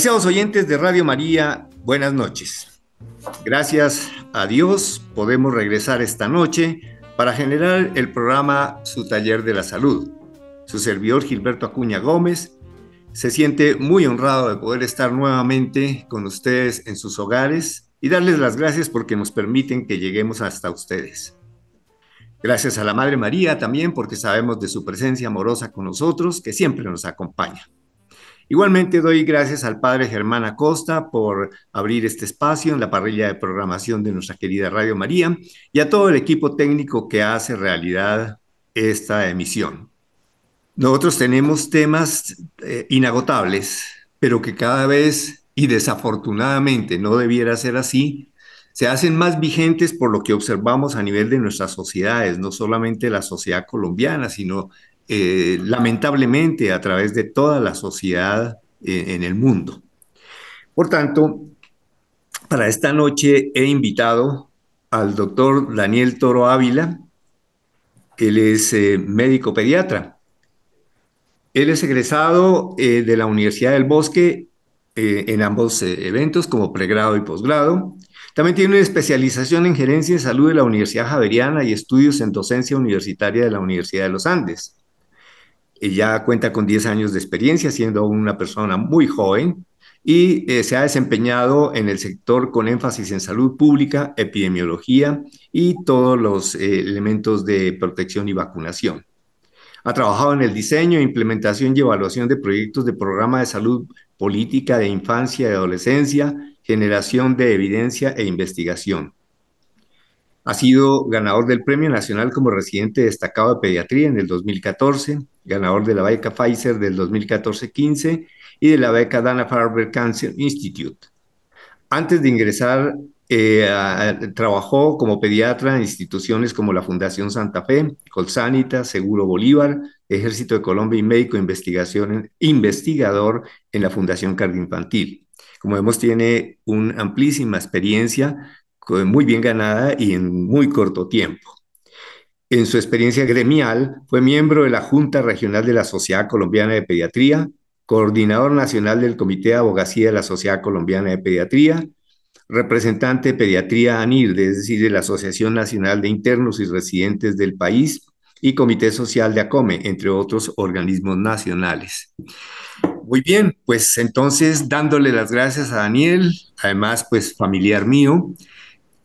Apreciados oyentes de Radio María, buenas noches. Gracias a Dios podemos regresar esta noche para generar el programa Su Taller de la Salud. Su servidor Gilberto Acuña Gómez se siente muy honrado de poder estar nuevamente con ustedes en sus hogares y darles las gracias porque nos permiten que lleguemos hasta ustedes. Gracias a la Madre María también porque sabemos de su presencia amorosa con nosotros que siempre nos acompaña. Igualmente doy gracias al padre Germán Acosta por abrir este espacio en la parrilla de programación de nuestra querida Radio María y a todo el equipo técnico que hace realidad esta emisión. Nosotros tenemos temas eh, inagotables, pero que cada vez, y desafortunadamente no debiera ser así, se hacen más vigentes por lo que observamos a nivel de nuestras sociedades, no solamente la sociedad colombiana, sino eh, lamentablemente a través de toda la sociedad eh, en el mundo. Por tanto, para esta noche he invitado al doctor Daniel Toro Ávila. Él es eh, médico pediatra. Él es egresado de la Universidad del Bosque en ambos eventos como pregrado y posgrado. También tiene una especialización en gerencia de salud de la Universidad Javeriana y estudios en docencia universitaria de la Universidad de los Andes. Ella cuenta con 10 años de experiencia, siendo una persona muy joven y eh, se ha desempeñado en el sector con énfasis en salud pública, epidemiología y todos los eh, elementos de protección y vacunación. Ha trabajado en el diseño, implementación y evaluación de proyectos de programa de salud política de infancia y adolescencia, generación de evidencia e investigación. Ha sido ganador del Premio Nacional como residente destacado de pediatría en el 2014, ganador de la beca Pfizer del 2014-15 y de la beca Dana-Farber Cancer Institute. Antes de ingresar, eh, trabajó como pediatra en instituciones como la Fundación Santa Fe, Colsanita, Seguro Bolívar, Ejército de Colombia y médico investigación, investigador en la Fundación Cardioinfantil. Como vemos, tiene una amplísima experiencia muy bien ganada y en muy corto tiempo. En su experiencia gremial, fue miembro de la Junta Regional de la Sociedad Colombiana de Pediatría, coordinador nacional del Comité de Abogacía de la Sociedad Colombiana de Pediatría, representante de Pediatría ANIR, es decir, de la Asociación Nacional de Internos y Residentes del país, y Comité Social de ACOME, entre otros organismos nacionales. Muy bien, pues entonces dándole las gracias a Daniel, además pues familiar mío,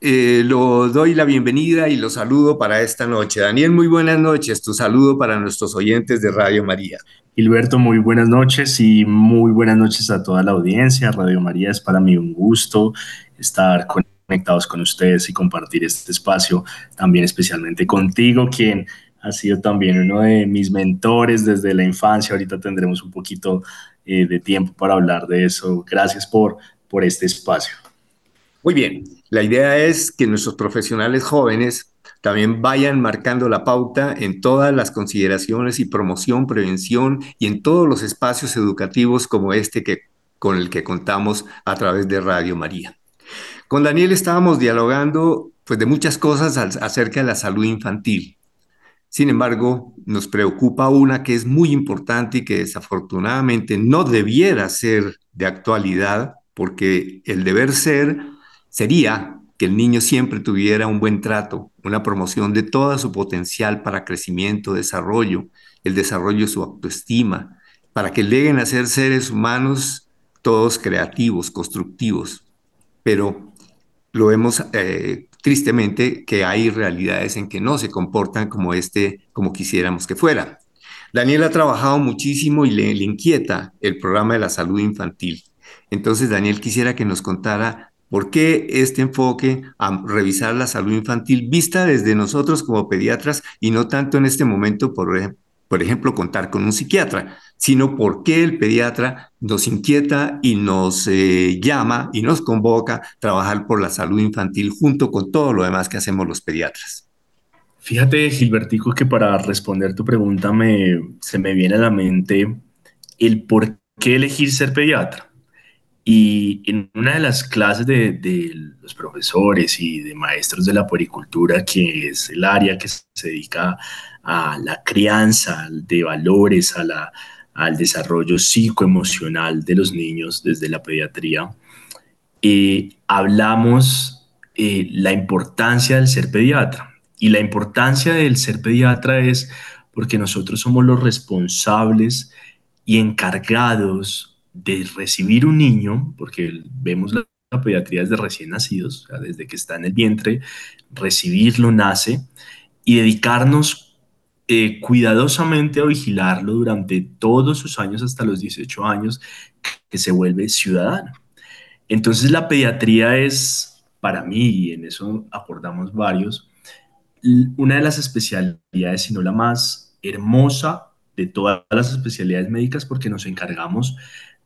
eh, lo doy la bienvenida y lo saludo para esta noche. Daniel, muy buenas noches. Tu saludo para nuestros oyentes de Radio María. Gilberto, muy buenas noches y muy buenas noches a toda la audiencia. Radio María es para mí un gusto estar conectados con ustedes y compartir este espacio, también especialmente contigo, quien ha sido también uno de mis mentores desde la infancia. Ahorita tendremos un poquito eh, de tiempo para hablar de eso. Gracias por, por este espacio. Muy bien, la idea es que nuestros profesionales jóvenes también vayan marcando la pauta en todas las consideraciones y promoción, prevención y en todos los espacios educativos como este que, con el que contamos a través de Radio María. Con Daniel estábamos dialogando pues, de muchas cosas acerca de la salud infantil. Sin embargo, nos preocupa una que es muy importante y que desafortunadamente no debiera ser de actualidad, porque el deber ser sería que el niño siempre tuviera un buen trato, una promoción de todo su potencial para crecimiento, desarrollo, el desarrollo de su autoestima, para que lleguen a ser seres humanos todos creativos, constructivos. Pero lo vemos eh, tristemente que hay realidades en que no se comportan como este, como quisiéramos que fuera. Daniel ha trabajado muchísimo y le inquieta el programa de la salud infantil. Entonces, Daniel, quisiera que nos contara ¿Por qué este enfoque a revisar la salud infantil vista desde nosotros como pediatras y no tanto en este momento, por, por ejemplo, contar con un psiquiatra, sino por qué el pediatra nos inquieta y nos eh, llama y nos convoca a trabajar por la salud infantil junto con todo lo demás que hacemos los pediatras? Fíjate, Gilbertico, que para responder tu pregunta me, se me viene a la mente el por qué elegir ser pediatra. Y en una de las clases de, los profesores y de maestros de la puericultura, que es el área que se dedica a la crianza de valores, a la, al desarrollo psicoemocional de los niños desde la pediatría, eh, hablamos eh, la importancia del ser pediatra. Y la importancia del ser pediatra es porque nosotros somos los responsables y encargados de recibir un niño, porque vemos la, pediatría desde recién nacidos, desde que está en el vientre, recibirlo, nace, y dedicarnos eh, cuidadosamente a vigilarlo durante todos sus años hasta los 18 años, que se vuelve ciudadano. Entonces la pediatría es, para mí, y en eso acordamos varios, una de las especialidades, si no la más hermosa de todas las especialidades médicas, porque nos encargamos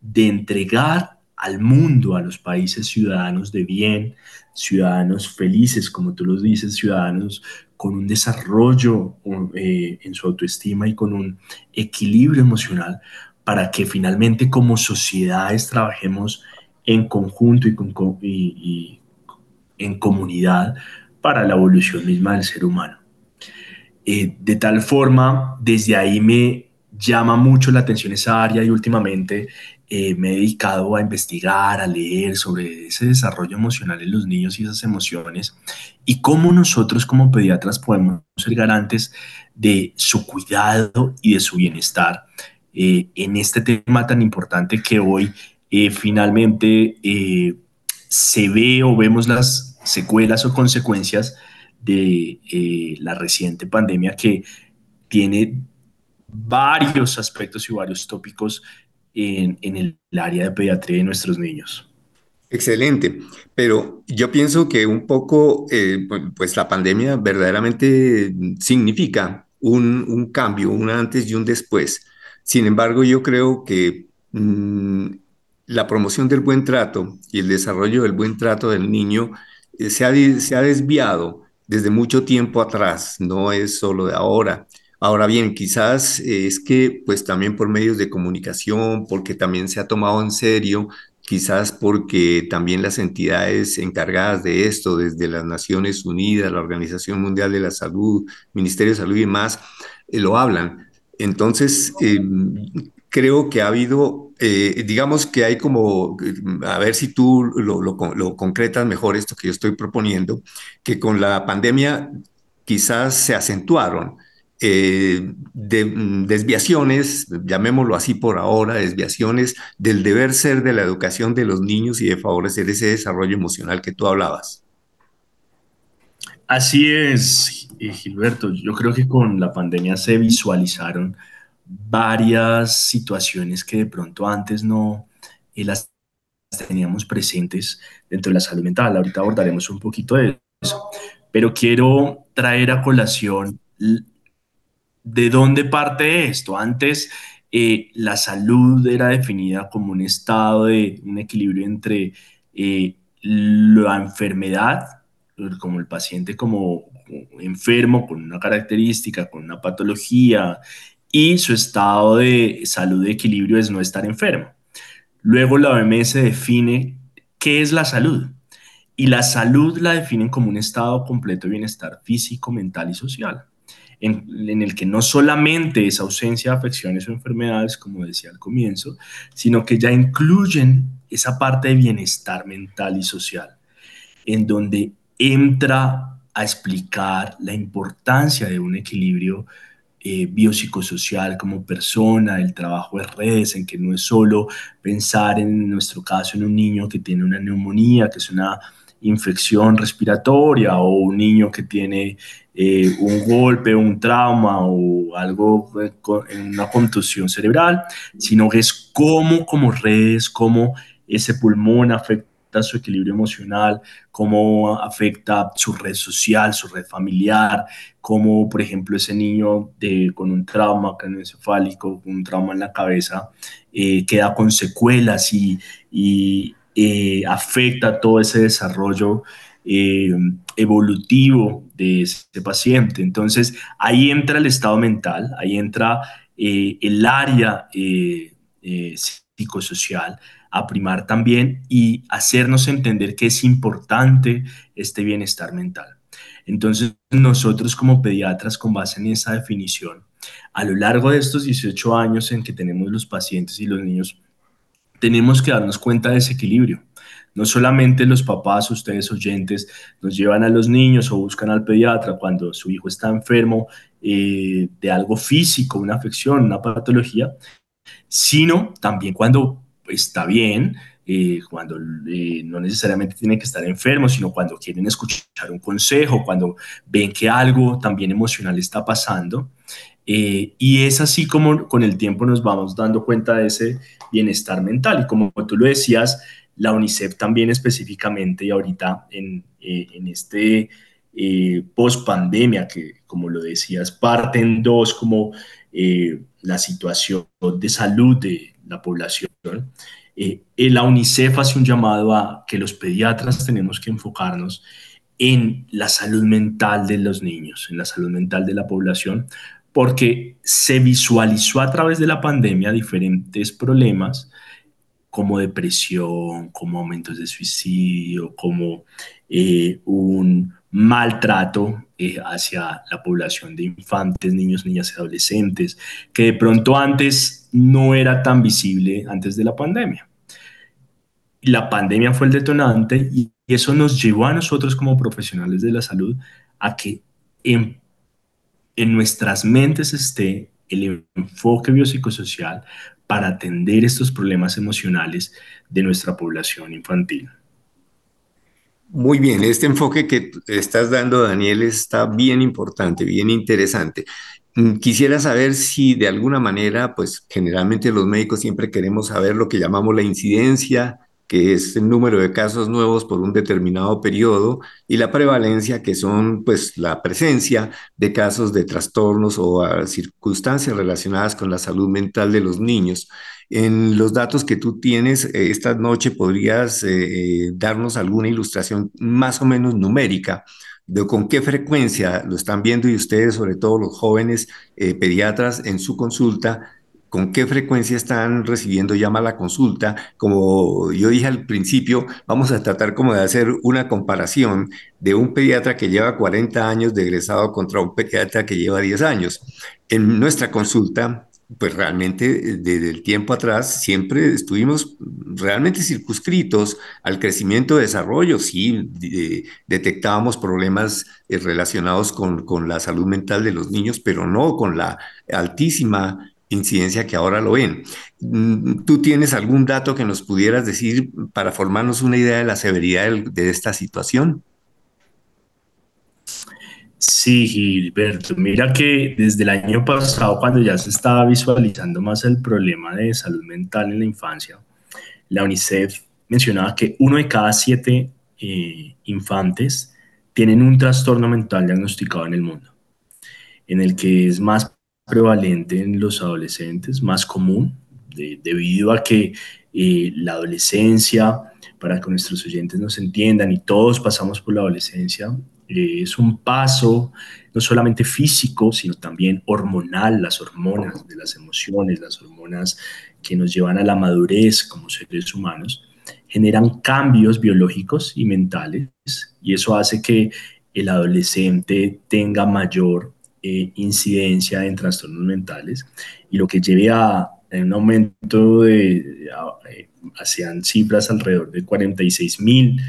de entregar al mundo, a los países ciudadanos de bien, ciudadanos felices, como tú los dices, ciudadanos con un desarrollo eh, en su autoestima y con un equilibrio emocional, para que finalmente como sociedades trabajemos en conjunto y, en comunidad para la evolución misma del ser humano. Eh, de tal forma, desde ahí me llama mucho la atención esa área y últimamente eh, me he dedicado a investigar, a leer sobre ese desarrollo emocional en los niños y esas emociones y cómo nosotros como pediatras podemos ser garantes de su cuidado y de su bienestar eh, en este tema tan importante que hoy eh, finalmente se ve o vemos las secuelas o consecuencias de la reciente pandemia que tiene varios aspectos y varios tópicos en, el área de pediatría de nuestros niños. Excelente, pero yo pienso que un poco, pues la pandemia verdaderamente significa un, un, cambio, un antes y un después. Sin embargo, yo creo que mm, la promoción del buen trato y el desarrollo del buen trato del niño eh, se, ha, se ha desviado desde mucho tiempo atrás, no es solo de ahora. Ahora bien, quizás eh, es que pues también por medios de comunicación, porque también se ha tomado en serio, quizás porque también las entidades encargadas de esto, desde las Naciones Unidas, la Organización Mundial de la Salud, Ministerio de Salud y más, eh, lo hablan. Entonces, creo que ha habido, eh, digamos que hay como, a ver si tú lo, concretas mejor esto que yo estoy proponiendo, que con la pandemia quizás se acentuaron eh, desviaciones, llamémoslo así por ahora, desviaciones del deber ser de la educación de los niños y de favorecer ese desarrollo emocional que tú hablabas. Así es, eh, Gilberto. Yo creo que con la pandemia se visualizaron varias situaciones que de pronto antes no eh, las teníamos presentes dentro de la salud mental. Ahorita abordaremos un poquito de eso, pero quiero traer a colación de dónde parte esto. Antes eh, la salud era definida como un estado de un equilibrio entre eh, la enfermedad, como el paciente como enfermo con una característica, con una patología, y su estado de salud de equilibrio es no estar enfermo. Luego la OMS define qué es la salud y la salud la definen como un estado completo de bienestar físico, mental y social, en, el que no solamente es ausencia de afecciones o enfermedades, como decía al comienzo, sino que ya incluyen esa parte de bienestar mental y social, en donde entra a explicar la importancia de un equilibrio eh, biopsicosocial como persona, el trabajo de redes, en que no es solo pensar en nuestro caso en un niño que tiene una neumonía, que es una infección respiratoria, o un niño que tiene eh, un golpe, un trauma o algo, eh, una contusión cerebral, sino que es cómo como redes, cómo ese pulmón afecta su equilibrio emocional, cómo afecta su red social, su red familiar, cómo, por ejemplo, ese niño de, con un trauma craneoencefálico, un trauma en la cabeza, eh, queda con secuelas y eh, afecta todo ese desarrollo eh, evolutivo de ese paciente. Entonces, ahí entra el estado mental, ahí entra el área psicosocial, a primar también y hacernos entender que es importante este bienestar mental. Entonces, nosotros como pediatras, con base en esa definición, A lo largo de estos 18 años en que tenemos los pacientes y los niños, tenemos que darnos cuenta de ese equilibrio. No solamente los papás, ustedes oyentes, nos llevan a los niños o buscan al pediatra cuando su hijo está enfermo eh, de algo físico, una afección, una patología, sino también cuando está bien, eh, cuando eh, no necesariamente tienen que estar enfermos, sino cuando quieren escuchar un consejo, cuando ven que algo también emocional está pasando. Y es así como con el tiempo nos vamos dando cuenta de ese bienestar mental. Y como tú lo decías, la UNICEF también específicamente y ahorita en, eh, en este eh, post pandemia, que como lo decías, parten dos como eh, la situación de salud de la población. la UNICEF hace un llamado a que los pediatras tenemos que enfocarnos en la salud mental de los niños, en la salud mental de la población, porque se visualizó a través de la pandemia diferentes problemas como depresión, como aumentos de suicidio, como eh, un maltrato eh, hacia la población de infantes, niños, niñas y adolescentes, que de pronto antes no era tan visible antes de la pandemia. La pandemia fue el detonante y eso nos llevó a nosotros como profesionales de la salud a que en nuestras mentes esté el enfoque biopsicosocial para atender estos problemas emocionales de nuestra población infantil. Muy bien, este enfoque que estás dando, Daniel, está bien importante, bien interesante. Mm, quisiera saber si de alguna manera, pues generalmente los médicos siempre queremos saber lo que llamamos la incidencia que es el número de casos nuevos por un determinado periodo, y la prevalencia, que son pues la presencia de casos de trastornos o ah, circunstancias relacionadas con la salud mental de los niños. En los datos que tú tienes eh, esta noche, ¿podrías eh, eh, darnos alguna ilustración más o menos numérica de con qué frecuencia lo están viendo y ustedes, sobre todo los jóvenes pediatras, en su consulta? Con qué frecuencia están recibiendo llama a la consulta. Como yo dije al principio, vamos a tratar como de hacer una comparación de un pediatra que lleva 40 años de egresado contra un pediatra que lleva 10 años. En nuestra consulta, pues realmente desde el tiempo atrás siempre estuvimos realmente circunscritos al crecimiento y desarrollo. Sí, detectábamos problemas eh, relacionados con, con la salud mental de los niños, pero no con la altísima incidencia que ahora lo ven. Mm, ¿Tú tienes algún dato que nos pudieras decir para formarnos una idea de la severidad de esta situación? Sí, Gilberto, mira que desde el año pasado, cuando ya se estaba visualizando más el problema de salud mental en la infancia, la UNICEF mencionaba que uno de cada siete eh, infantes tienen un trastorno mental diagnosticado en el mundo, en el que es más prevalente en los adolescentes, más común, debido a que eh, la adolescencia, para que nuestros oyentes nos entiendan, y todos pasamos por la adolescencia, eh, es un paso no solamente físico, sino también hormonal, las hormonas de las emociones, las hormonas que nos llevan a la madurez como seres humanos, generan cambios biológicos y mentales, y eso hace que el adolescente tenga mayor eh, incidencia en trastornos mentales y lo que lleve a, un aumento de, eh, hacían cifras alrededor de 46 mil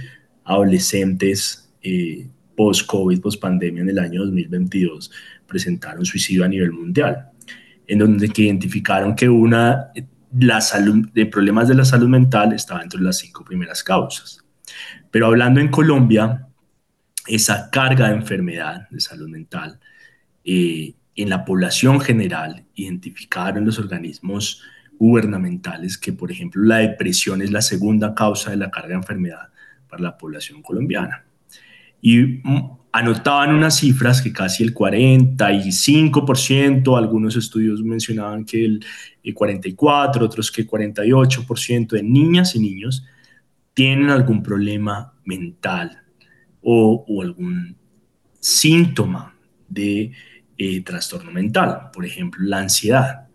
adolescentes eh, post-COVID, post-pandemia en el año 2022 presentaron suicidio a nivel mundial, en donde que identificaron que una, la salud, de problemas de la salud mental estaba entre las cinco primeras causas. Pero hablando en Colombia, esa carga de enfermedad de salud mental eh, en la población general identificaron los organismos gubernamentales que, por ejemplo, la depresión es la segunda causa de la carga de enfermedad para la población colombiana. Y mm, anotaban unas cifras que casi el 45%, algunos estudios mencionaban que el 44, otros que 48% de niñas y niños tienen algún problema mental o algún síntoma de eh, trastorno mental, por ejemplo, la ansiedad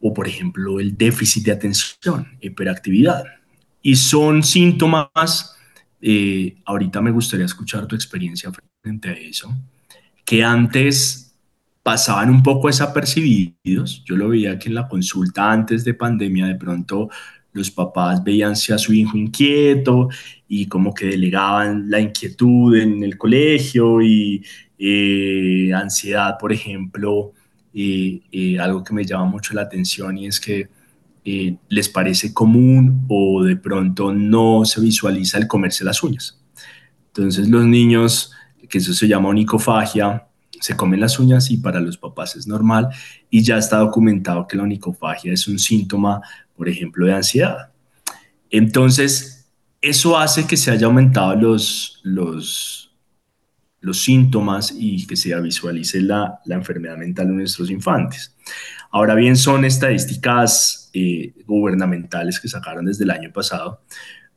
o, por ejemplo, el déficit de atención, hiperactividad. Y son síntomas, eh, ahorita me gustaría escuchar tu experiencia frente a eso, que antes pasaban un poco desapercibidos. Yo lo veía que en la consulta antes de pandemia de pronto los papás veíanse a su hijo inquieto y como que delegaban la inquietud en el colegio y eh, ansiedad, por ejemplo, y algo que me llama mucho la atención y es que eh, les parece común o de pronto no se visualiza el comerse las uñas. Entonces los niños, que eso se llama onicofagia, se comen las uñas y para los papás es normal y ya está documentado que la onicofagia es un síntoma, por ejemplo, de ansiedad. Entonces, eso hace que se haya aumentado los, los, los síntomas y que se visualice la, la enfermedad mental en nuestros infantes. Ahora bien, son estadísticas eh, gubernamentales que sacaron desde el año pasado,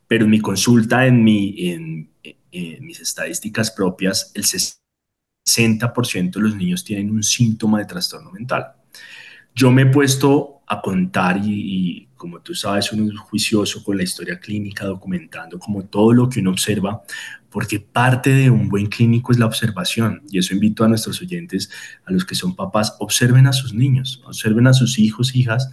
pero en mi consulta, en, mi, en, en mis estadísticas propias, el 60% de los niños tienen un síntoma de trastorno mental. Yo me he puesto a contar y, como tú sabes, uno es juicioso con la historia clínica, documentando como todo lo que uno observa, porque parte de un buen clínico es la observación. Y eso invito a nuestros oyentes, a los que son papás, observen a sus niños, observen a sus hijos, hijas,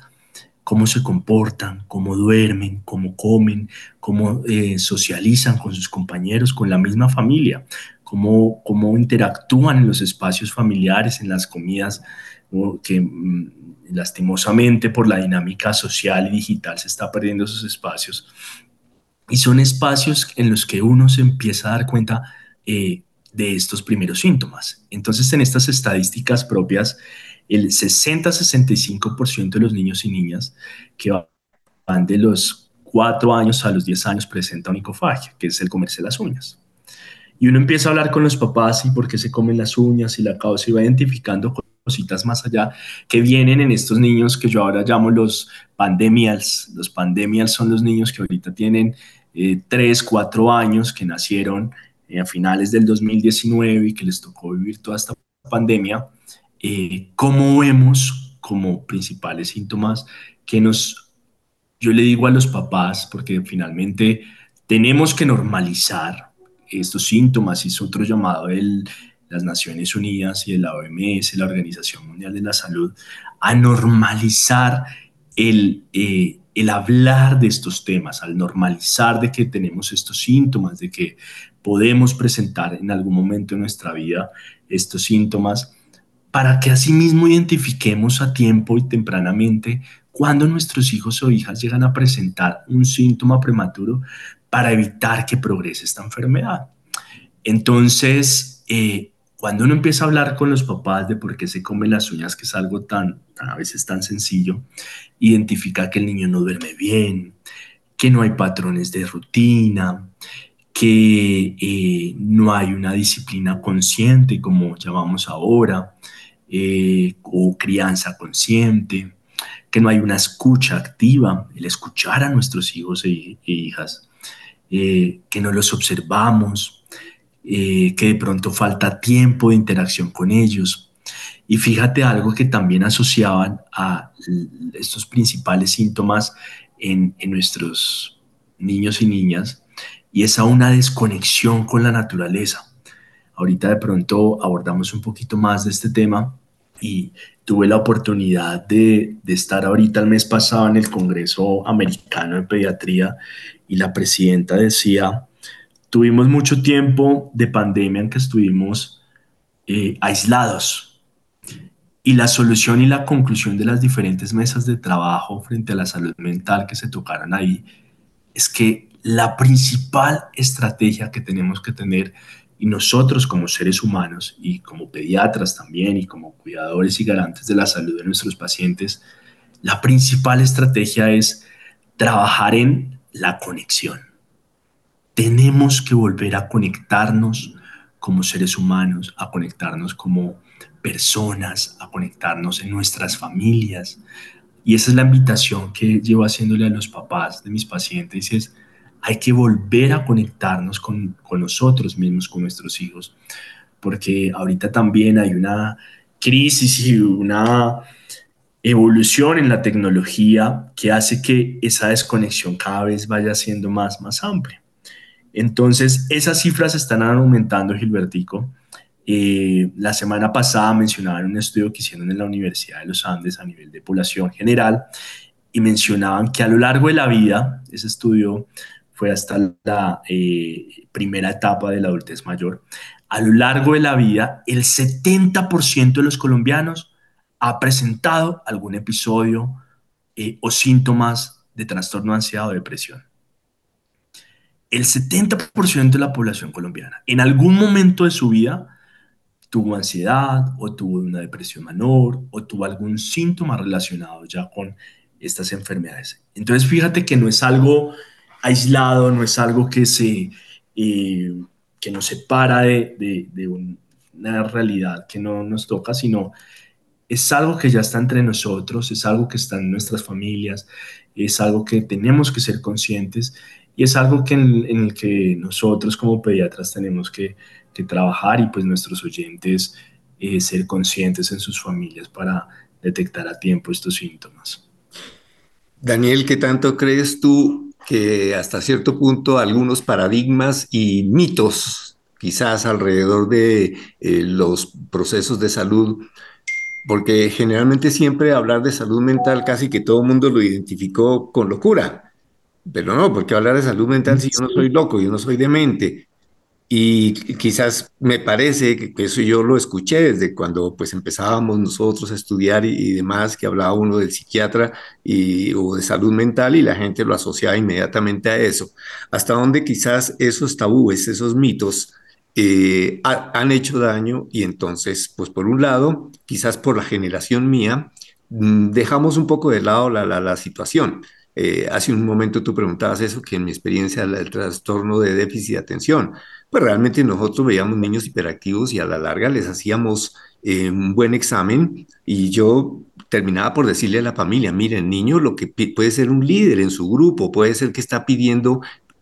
cómo se comportan, cómo duermen, cómo comen, cómo eh, socializan con sus compañeros, con la misma familia cómo, cómo interactúan en los espacios familiares, en las comidas, que mm, lastimosamente por la dinámica social y digital se está perdiendo esos espacios. Y son espacios en los que uno se empieza a dar cuenta eh, de estos primeros síntomas. Entonces, en estas estadísticas propias, el 60-65% de los niños y niñas que van de los 4 años a los 10 años presentan onicofagia, que es el comerse las uñas. Y uno empieza a hablar con los papás y por qué se comen las uñas y la causa y va identificando cositas más allá que vienen en estos niños que yo ahora llamo los pandemials. Los pandemials son los niños que ahorita tienen eh, 3, 4 años, que nacieron eh, a finales del 2019 y que les tocó vivir toda esta pandemia. Eh, ¿Cómo vemos como principales síntomas que nos, yo le digo a los papás, porque finalmente tenemos que normalizar estos síntomas y es otro llamado de las Naciones Unidas y de la OMS, la Organización Mundial de la Salud, a normalizar el, eh, el hablar de estos temas, al normalizar de que tenemos estos síntomas, de que podemos presentar en algún momento de nuestra vida estos síntomas, para que asimismo identifiquemos a tiempo y tempranamente cuando nuestros hijos o hijas llegan a presentar un síntoma prematuro para evitar que progrese esta enfermedad. Entonces, eh, cuando uno empieza a hablar con los papás de por qué se comen las uñas, que es algo tan, a veces tan sencillo, identifica que el niño no duerme bien, que no hay patrones de rutina, que eh, no hay una disciplina consciente, como llamamos ahora, eh, o crianza consciente, que no hay una escucha activa, el escuchar a nuestros hijos e, e hijas, eh, que no los observamos, eh, que de pronto falta tiempo de interacción con ellos. Y fíjate algo que también asociaban a estos principales síntomas en, nuestros niños y niñas, y es a una desconexión con la naturaleza. Ahorita de pronto abordamos un poquito más de este tema y tuve la oportunidad de, de, estar ahorita el mes pasado en el Congreso Americano de Pediatría y la presidenta decía, tuvimos mucho tiempo de pandemia en que estuvimos eh, aislados y la solución y la conclusión de las diferentes mesas de trabajo frente a la salud mental que se tocaron ahí es que la principal estrategia que tenemos que tener y nosotros como seres humanos y como pediatras también y como cuidadores y garantes de la salud de nuestros pacientes, la principal estrategia es trabajar en la conexión. Tenemos que volver a conectarnos como seres humanos, a conectarnos como personas, a conectarnos en nuestras familias. Y esa es la invitación que llevo haciéndole a los papás de mis pacientes, es hay que volver a conectarnos con, con nosotros mismos, con nuestros hijos, porque ahorita también hay una crisis y una evolución en la tecnología que hace que esa desconexión cada vez vaya siendo más, más amplia. Entonces, esas cifras están aumentando, Gilbertico, Eh, la semana pasada mencionaban un estudio que hicieron en la Universidad de los Andes a nivel de población general y mencionaban que a lo largo de la vida, ese estudio fue hasta la eh, primera etapa de la adultez mayor, a lo largo de la vida, el 70% de los colombianos ha presentado algún episodio eh, o síntomas de trastorno de o depresión. El 70% de la población colombiana en algún momento de su vida tuvo ansiedad o tuvo una depresión menor o tuvo algún síntoma relacionado ya con estas enfermedades. Entonces, fíjate que no es algo aislado, no es algo que, se, eh, que nos separa de, de, una realidad que no nos toca, sino es algo que ya está entre nosotros, es algo que está en nuestras familias, es algo que tenemos que ser conscientes y es algo que en, el que nosotros como pediatras tenemos que, trabajar y pues nuestros oyentes eh, ser conscientes en sus familias para detectar a tiempo estos síntomas. Daniel, ¿qué tanto crees tú que hasta cierto punto algunos paradigmas y mitos, quizás alrededor de eh, los procesos de salud, porque generalmente siempre hablar de salud mental casi que todo el mundo lo identificó con locura, pero no, porque hablar de salud mental si yo no soy loco, yo no soy demente, y quizás me parece que, eso yo lo escuché desde cuando pues empezábamos nosotros a estudiar y, demás, que hablaba uno del psiquiatra y, o de salud mental y la gente lo asociaba inmediatamente a eso. Hasta donde quizás esos tabúes, esos mitos eh, han hecho daño y entonces, pues por un lado, quizás por la generación mía, mm, dejamos un poco de lado la, la, la situación. Eh, hace un momento tú preguntabas eso, que en mi experiencia el trastorno de déficit de atención pues realmente nosotros veíamos niños hiperactivos y a la larga les hacíamos eh, un buen examen y yo terminaba por decirle a la familia, miren, niño lo que puede ser un líder en su grupo, puede ser que está pidiendo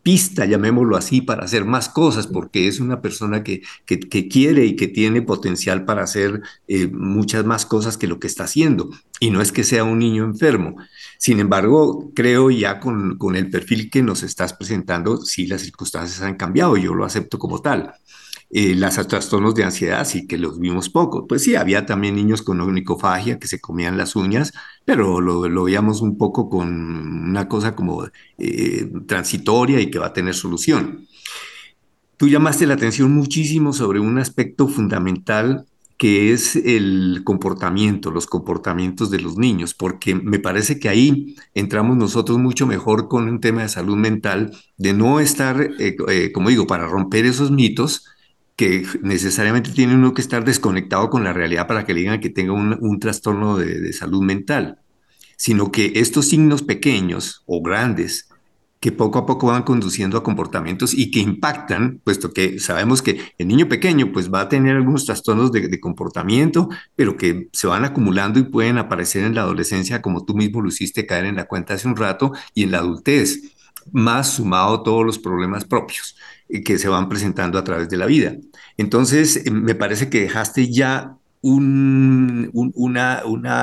pista, llamémoslo así, para hacer más cosas, porque es una persona que, que, quiere y que tiene potencial para hacer eh, muchas más cosas que lo que está haciendo. Y no es que sea un niño enfermo. Sin embargo, creo ya con, con el perfil que nos estás presentando, sí las circunstancias han cambiado, yo lo acepto como tal. Eh, las trastornos de ansiedad sí que los vimos poco. Pues sí, había también niños con onicofagia que se comían las uñas, pero lo, lo veíamos un poco con una cosa como eh, transitoria y que va a tener solución. Tú llamaste la atención muchísimo sobre un aspecto fundamental que es el comportamiento, los comportamientos de los niños, porque me parece que ahí entramos nosotros mucho mejor con un tema de salud mental, de no estar, eh, eh, como digo, para romper esos mitos que necesariamente tiene uno que estar desconectado con la realidad para que le digan que tenga un, trastorno de salud mental, sino que estos signos pequeños o grandes que poco a poco van conduciendo a comportamientos y que impactan, puesto que sabemos que el niño pequeño pues va a tener algunos trastornos de, comportamiento, pero que se van acumulando y pueden aparecer en la adolescencia, como tú mismo lo hiciste caer en la cuenta hace un rato, y en la adultez, más sumado todos los problemas propios que se van presentando a través de la vida. Entonces, eh, me parece que dejaste ya una,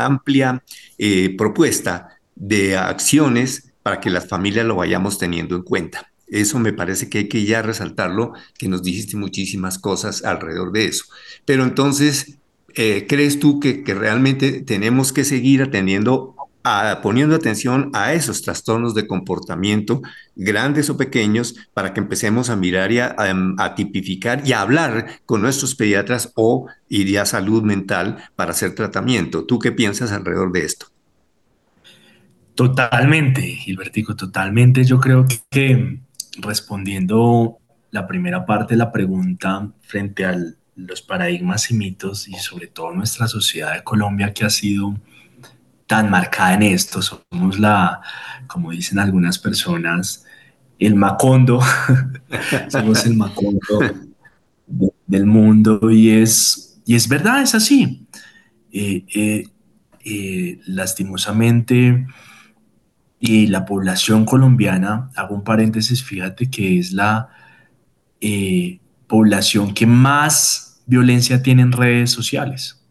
amplia eh, propuesta de acciones para que las familias lo vayamos teniendo en cuenta. Eso me parece que hay que ya resaltarlo, que nos dijiste muchísimas cosas alrededor de eso. Pero entonces, eh, ¿crees tú que, realmente tenemos que seguir atendiendo, poniendo atención a esos trastornos de comportamiento, grandes o pequeños, para que empecemos a mirar y a, a tipificar y a hablar con nuestros pediatras o ir a salud mental para hacer tratamiento? ¿Tú qué piensas alrededor de esto? Totalmente, Gilbertico, totalmente. Yo creo que respondiendo la primera parte de la pregunta frente a los paradigmas y mitos y sobre todo nuestra sociedad de Colombia que ha sido tan marcada en esto, somos la, como dicen algunas personas, el macondo, somos el macondo del mundo y es, y es verdad, es así. Eh, eh, eh, lastimosamente, y la población colombiana, hago un paréntesis, fíjate que es la población que más violencia tiene en redes sociales.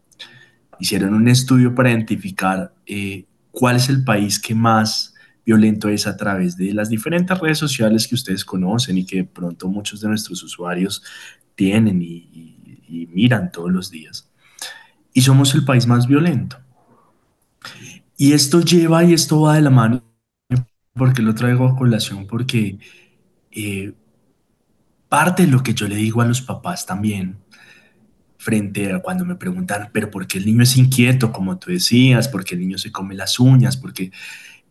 Hicieron un estudio para identificar eh, cuál es el país que más violento es a través de las diferentes redes sociales que ustedes conocen y que pronto muchos de nuestros usuarios tienen y, miran todos los días. Y somos el país más violento. Y esto lleva y esto va de la mano, porque lo traigo a colación, porque eh, parte de lo que yo le digo a los papás también, frente a cuando me preguntan, pero ¿por qué el niño es inquieto, como tú decías? ¿Por qué el niño se come las uñas? Porque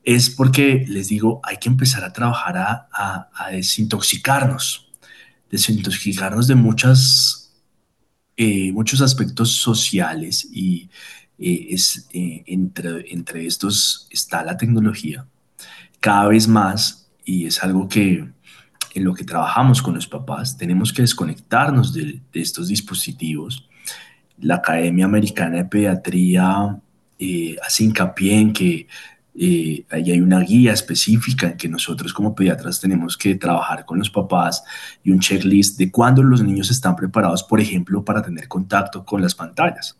es porque les digo, hay que empezar a trabajar a, desintoxicarnos, desintoxicarnos de muchas, eh, muchos aspectos sociales y eh, eh, entre, entre estos está la tecnología cada vez más y es algo que en lo que trabajamos con los papás, tenemos que desconectarnos de, estos dispositivos. La Academia Americana de Pediatría eh, hace hincapié en que eh, ahí hay una guía específica en que nosotros como pediatras tenemos que trabajar con los papás y un checklist de cuándo los niños están preparados, por ejemplo, para tener contacto con las pantallas.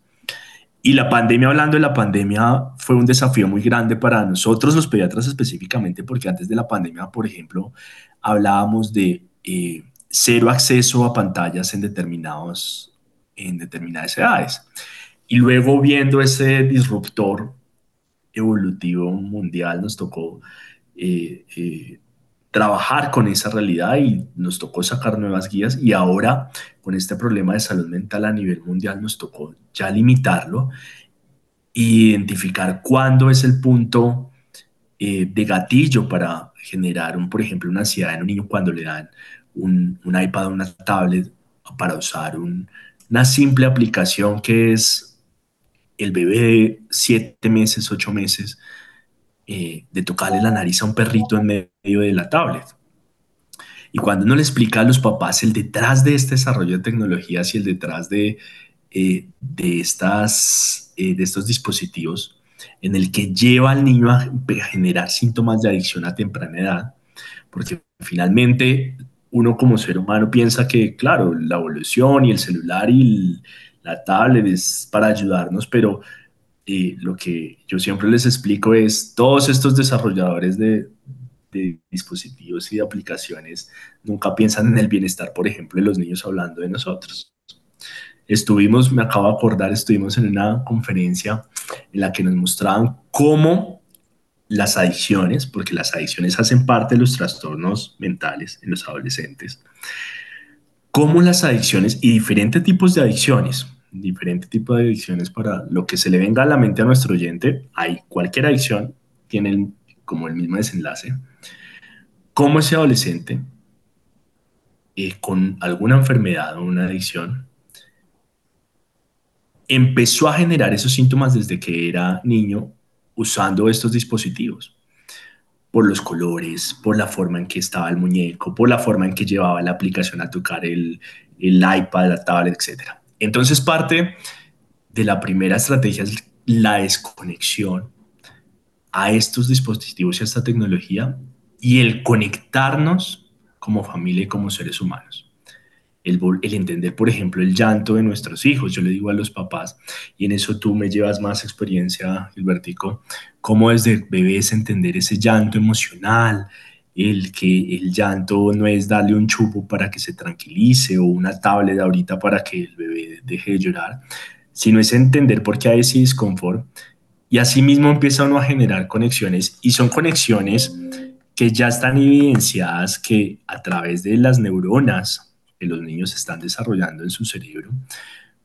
Y la pandemia, hablando de la pandemia, fue un desafío muy grande para nosotros los pediatras específicamente, porque antes de la pandemia, por ejemplo, hablábamos de eh, cero acceso a pantallas en, determinados, en determinadas edades. Y luego viendo ese disruptor evolutivo mundial, nos tocó eh, eh, trabajar con esa realidad y nos tocó sacar nuevas guías y ahora con este problema de salud mental a nivel mundial nos tocó ya limitarlo identificar cuándo es el punto eh, de gatillo para generar, un, por ejemplo, una ansiedad en un niño cuando le dan un, un iPad o una tablet para usar una simple aplicación que es el bebé de siete meses, ocho meses, eh, de tocarle la nariz a un perrito en medio de la tablet. Y cuando uno le explica a los papás el detrás de este desarrollo de tecnologías y el detrás de, eh, de, estas, eh, de estos dispositivos, en el que lleva al niño a generar síntomas de adicción a temprana edad, porque finalmente uno como ser humano piensa que, claro, la evolución y el celular y la tablet es para ayudarnos, pero y lo que yo siempre les explico es, todos estos desarrolladores de, dispositivos y de aplicaciones nunca piensan en el bienestar, por ejemplo, de los niños hablando de nosotros. Estuvimos, me acabo de acordar, estuvimos en una conferencia en la que nos mostraban cómo las adicciones, porque las adicciones hacen parte de los trastornos mentales en los adolescentes, cómo las adicciones y diferentes tipos de adicciones, diferente tipo de adicciones para lo que se le venga a la mente a nuestro oyente. Hay cualquier adicción, tiene como el mismo desenlace. Como ese adolescente eh, con alguna enfermedad o una adicción empezó a generar esos síntomas desde que era niño usando estos dispositivos por los colores, por la forma en que estaba el muñeco, por la forma en que llevaba la aplicación a tocar el, el iPad, la tablet, etcétera. Entonces parte de la primera estrategia es la desconexión a estos dispositivos y a esta tecnología y el conectarnos como familia y como seres humanos. El, entender, por ejemplo, el llanto de nuestros hijos. Yo le digo a los papás, y en eso tú me llevas más experiencia, Gilbertico, cómo desde bebés entender ese llanto emocional, el que el llanto no es darle un chupo para que se tranquilice o una tablet ahorita para que el bebé deje de llorar, sino es entender por qué hay ese disconfort. Y asimismo empieza uno a generar conexiones y son conexiones que ya están evidenciadas que a través de las neuronas que los niños están desarrollando en su cerebro,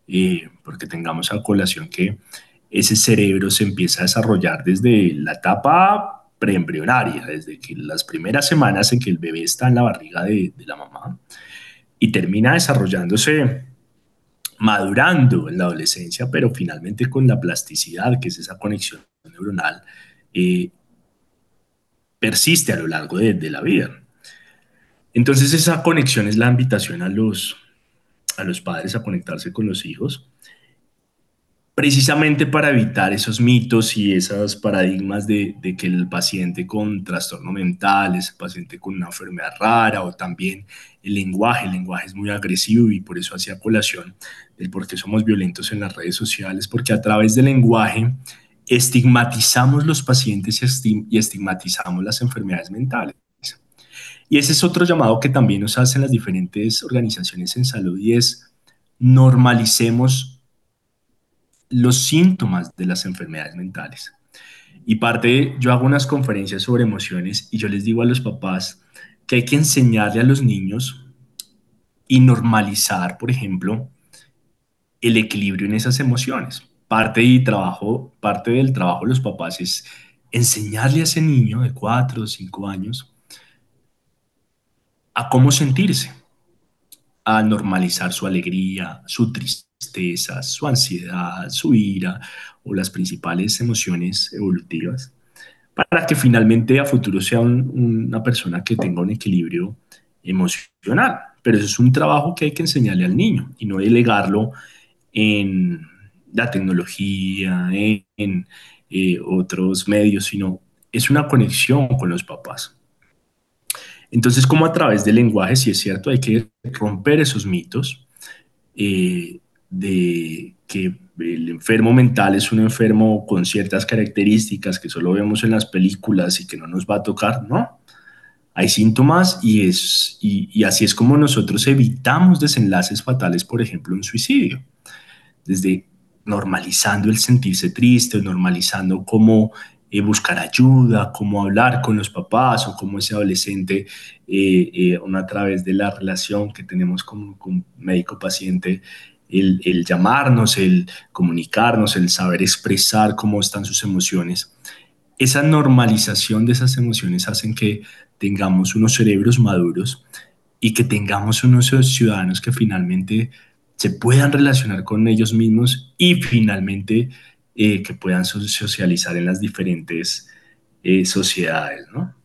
eh, porque tengamos a colación que ese cerebro se empieza a desarrollar desde la etapa preembrionaria, desde que las primeras semanas en que el bebé está en la barriga de, la mamá y termina desarrollándose, madurando en la adolescencia, pero finalmente con la plasticidad, que es esa conexión neuronal, eh, persiste a lo largo de, de, la vida. Entonces esa conexión es la invitación a los, a los padres a conectarse con los hijos precisamente para evitar esos mitos y esos paradigmas de, que el paciente con trastorno mental es el paciente con una enfermedad rara o también el lenguaje. El lenguaje es muy agresivo y por eso hacía colación del por qué somos violentos en las redes sociales, porque a través del lenguaje estigmatizamos los pacientes y estigmatizamos las enfermedades mentales. Y ese es otro llamado que también nos hacen las diferentes organizaciones en salud y es normalicemos los síntomas de las enfermedades mentales. Y parte, yo hago unas conferencias sobre emociones y yo les digo a los papás que hay que enseñarle a los niños y normalizar, por ejemplo, el equilibrio en esas emociones. Parte, y trabajo, parte del trabajo de los papás es enseñarle a ese niño de 4 o 5 años a cómo sentirse, a normalizar su alegría, su tristeza, su ansiedad, su ira o las principales emociones evolutivas, para que finalmente a futuro sea una persona que tenga un equilibrio emocional. Pero eso es un trabajo que hay que enseñarle al niño y no delegarlo en la tecnología, en, eh, otros medios, sino es una conexión con los papás. Entonces, como a través del lenguaje, si es cierto, hay que romper esos mitos eh, de que el enfermo mental es un enfermo con ciertas características que solo vemos en las películas y que no nos va a tocar, ¿no? Hay síntomas y, es, y, así es como nosotros evitamos desenlaces fatales, por ejemplo, un suicidio. Desde normalizando el sentirse triste, normalizando cómo eh, buscar ayuda, cómo hablar con los papás o cómo ese adolescente, eh, eh, a través de la relación que tenemos con, con médico-paciente, el, llamarnos, el comunicarnos, el saber expresar cómo están sus emociones. Esa normalización de esas emociones hacen que tengamos unos cerebros maduros y que tengamos unos ciudadanos que finalmente se puedan relacionar con ellos mismos y finalmente eh, que puedan socializar en las diferentes eh, sociedades, ¿no?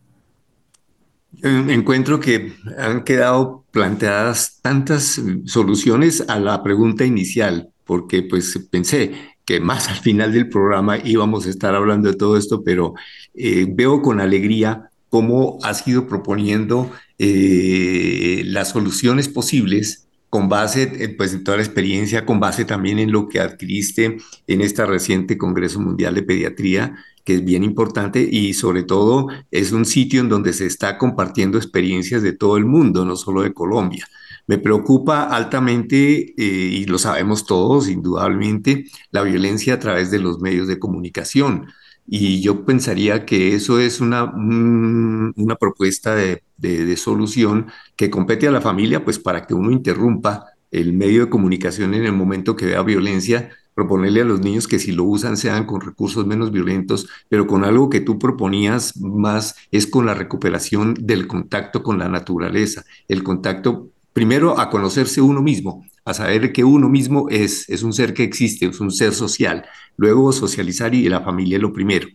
Encuentro que han quedado planteadas tantas soluciones a la pregunta inicial, porque pues pensé que más al final del programa íbamos a estar hablando de todo esto, pero eh, veo con alegría cómo has ido proponiendo las soluciones posibles con base eh, pues, en toda la experiencia, con base también en lo que adquiriste en este reciente Congreso Mundial de Pediatría, que es bien importante y sobre todo es un sitio en donde se está compartiendo experiencias de todo el mundo, no solo de Colombia. Me preocupa altamente, eh, y lo sabemos todos, indudablemente, la violencia a través de los medios de comunicación. Y yo pensaría que eso es una, una propuesta de, de, solución que compete a la familia, pues para que uno interrumpa el medio de comunicación en el momento que vea violencia, proponerle a los niños que si lo usan sean con recursos menos violentos, pero con algo que tú proponías más es con la recuperación del contacto con la naturaleza, el contacto primero a conocerse uno mismo, a saber que uno mismo es, es un ser que existe, es un ser social, luego socializar y la familia lo primero.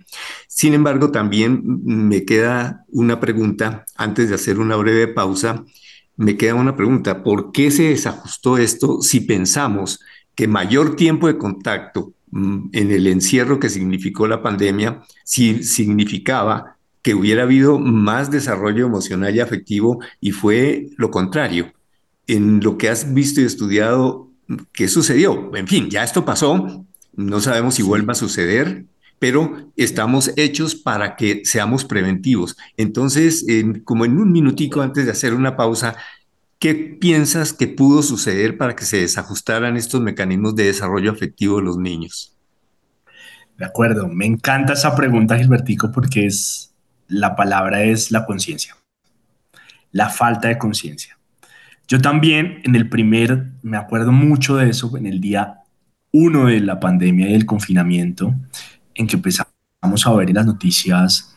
Sin embargo, también me queda una pregunta, antes de hacer una breve pausa, me queda una pregunta, ¿por qué se desajustó esto si pensamos que mayor tiempo de contacto mm, en el encierro que significó la pandemia, si significaba que hubiera habido más desarrollo emocional y afectivo y fue lo contrario? en lo que has visto y estudiado, ¿qué sucedió? En fin, ya esto pasó, no sabemos si vuelva a suceder, pero estamos hechos para que seamos preventivos. Entonces, como en un minutico antes de hacer una pausa, ¿qué piensas que pudo suceder para que se desajustaran estos mecanismos de desarrollo afectivo de los niños? De acuerdo, me encanta esa pregunta, Gilbertico, porque es la palabra es la conciencia, la falta de conciencia. Yo también en el primer, me acuerdo mucho de eso, en el día uno de la pandemia y del confinamiento, en que empezamos a ver en las noticias,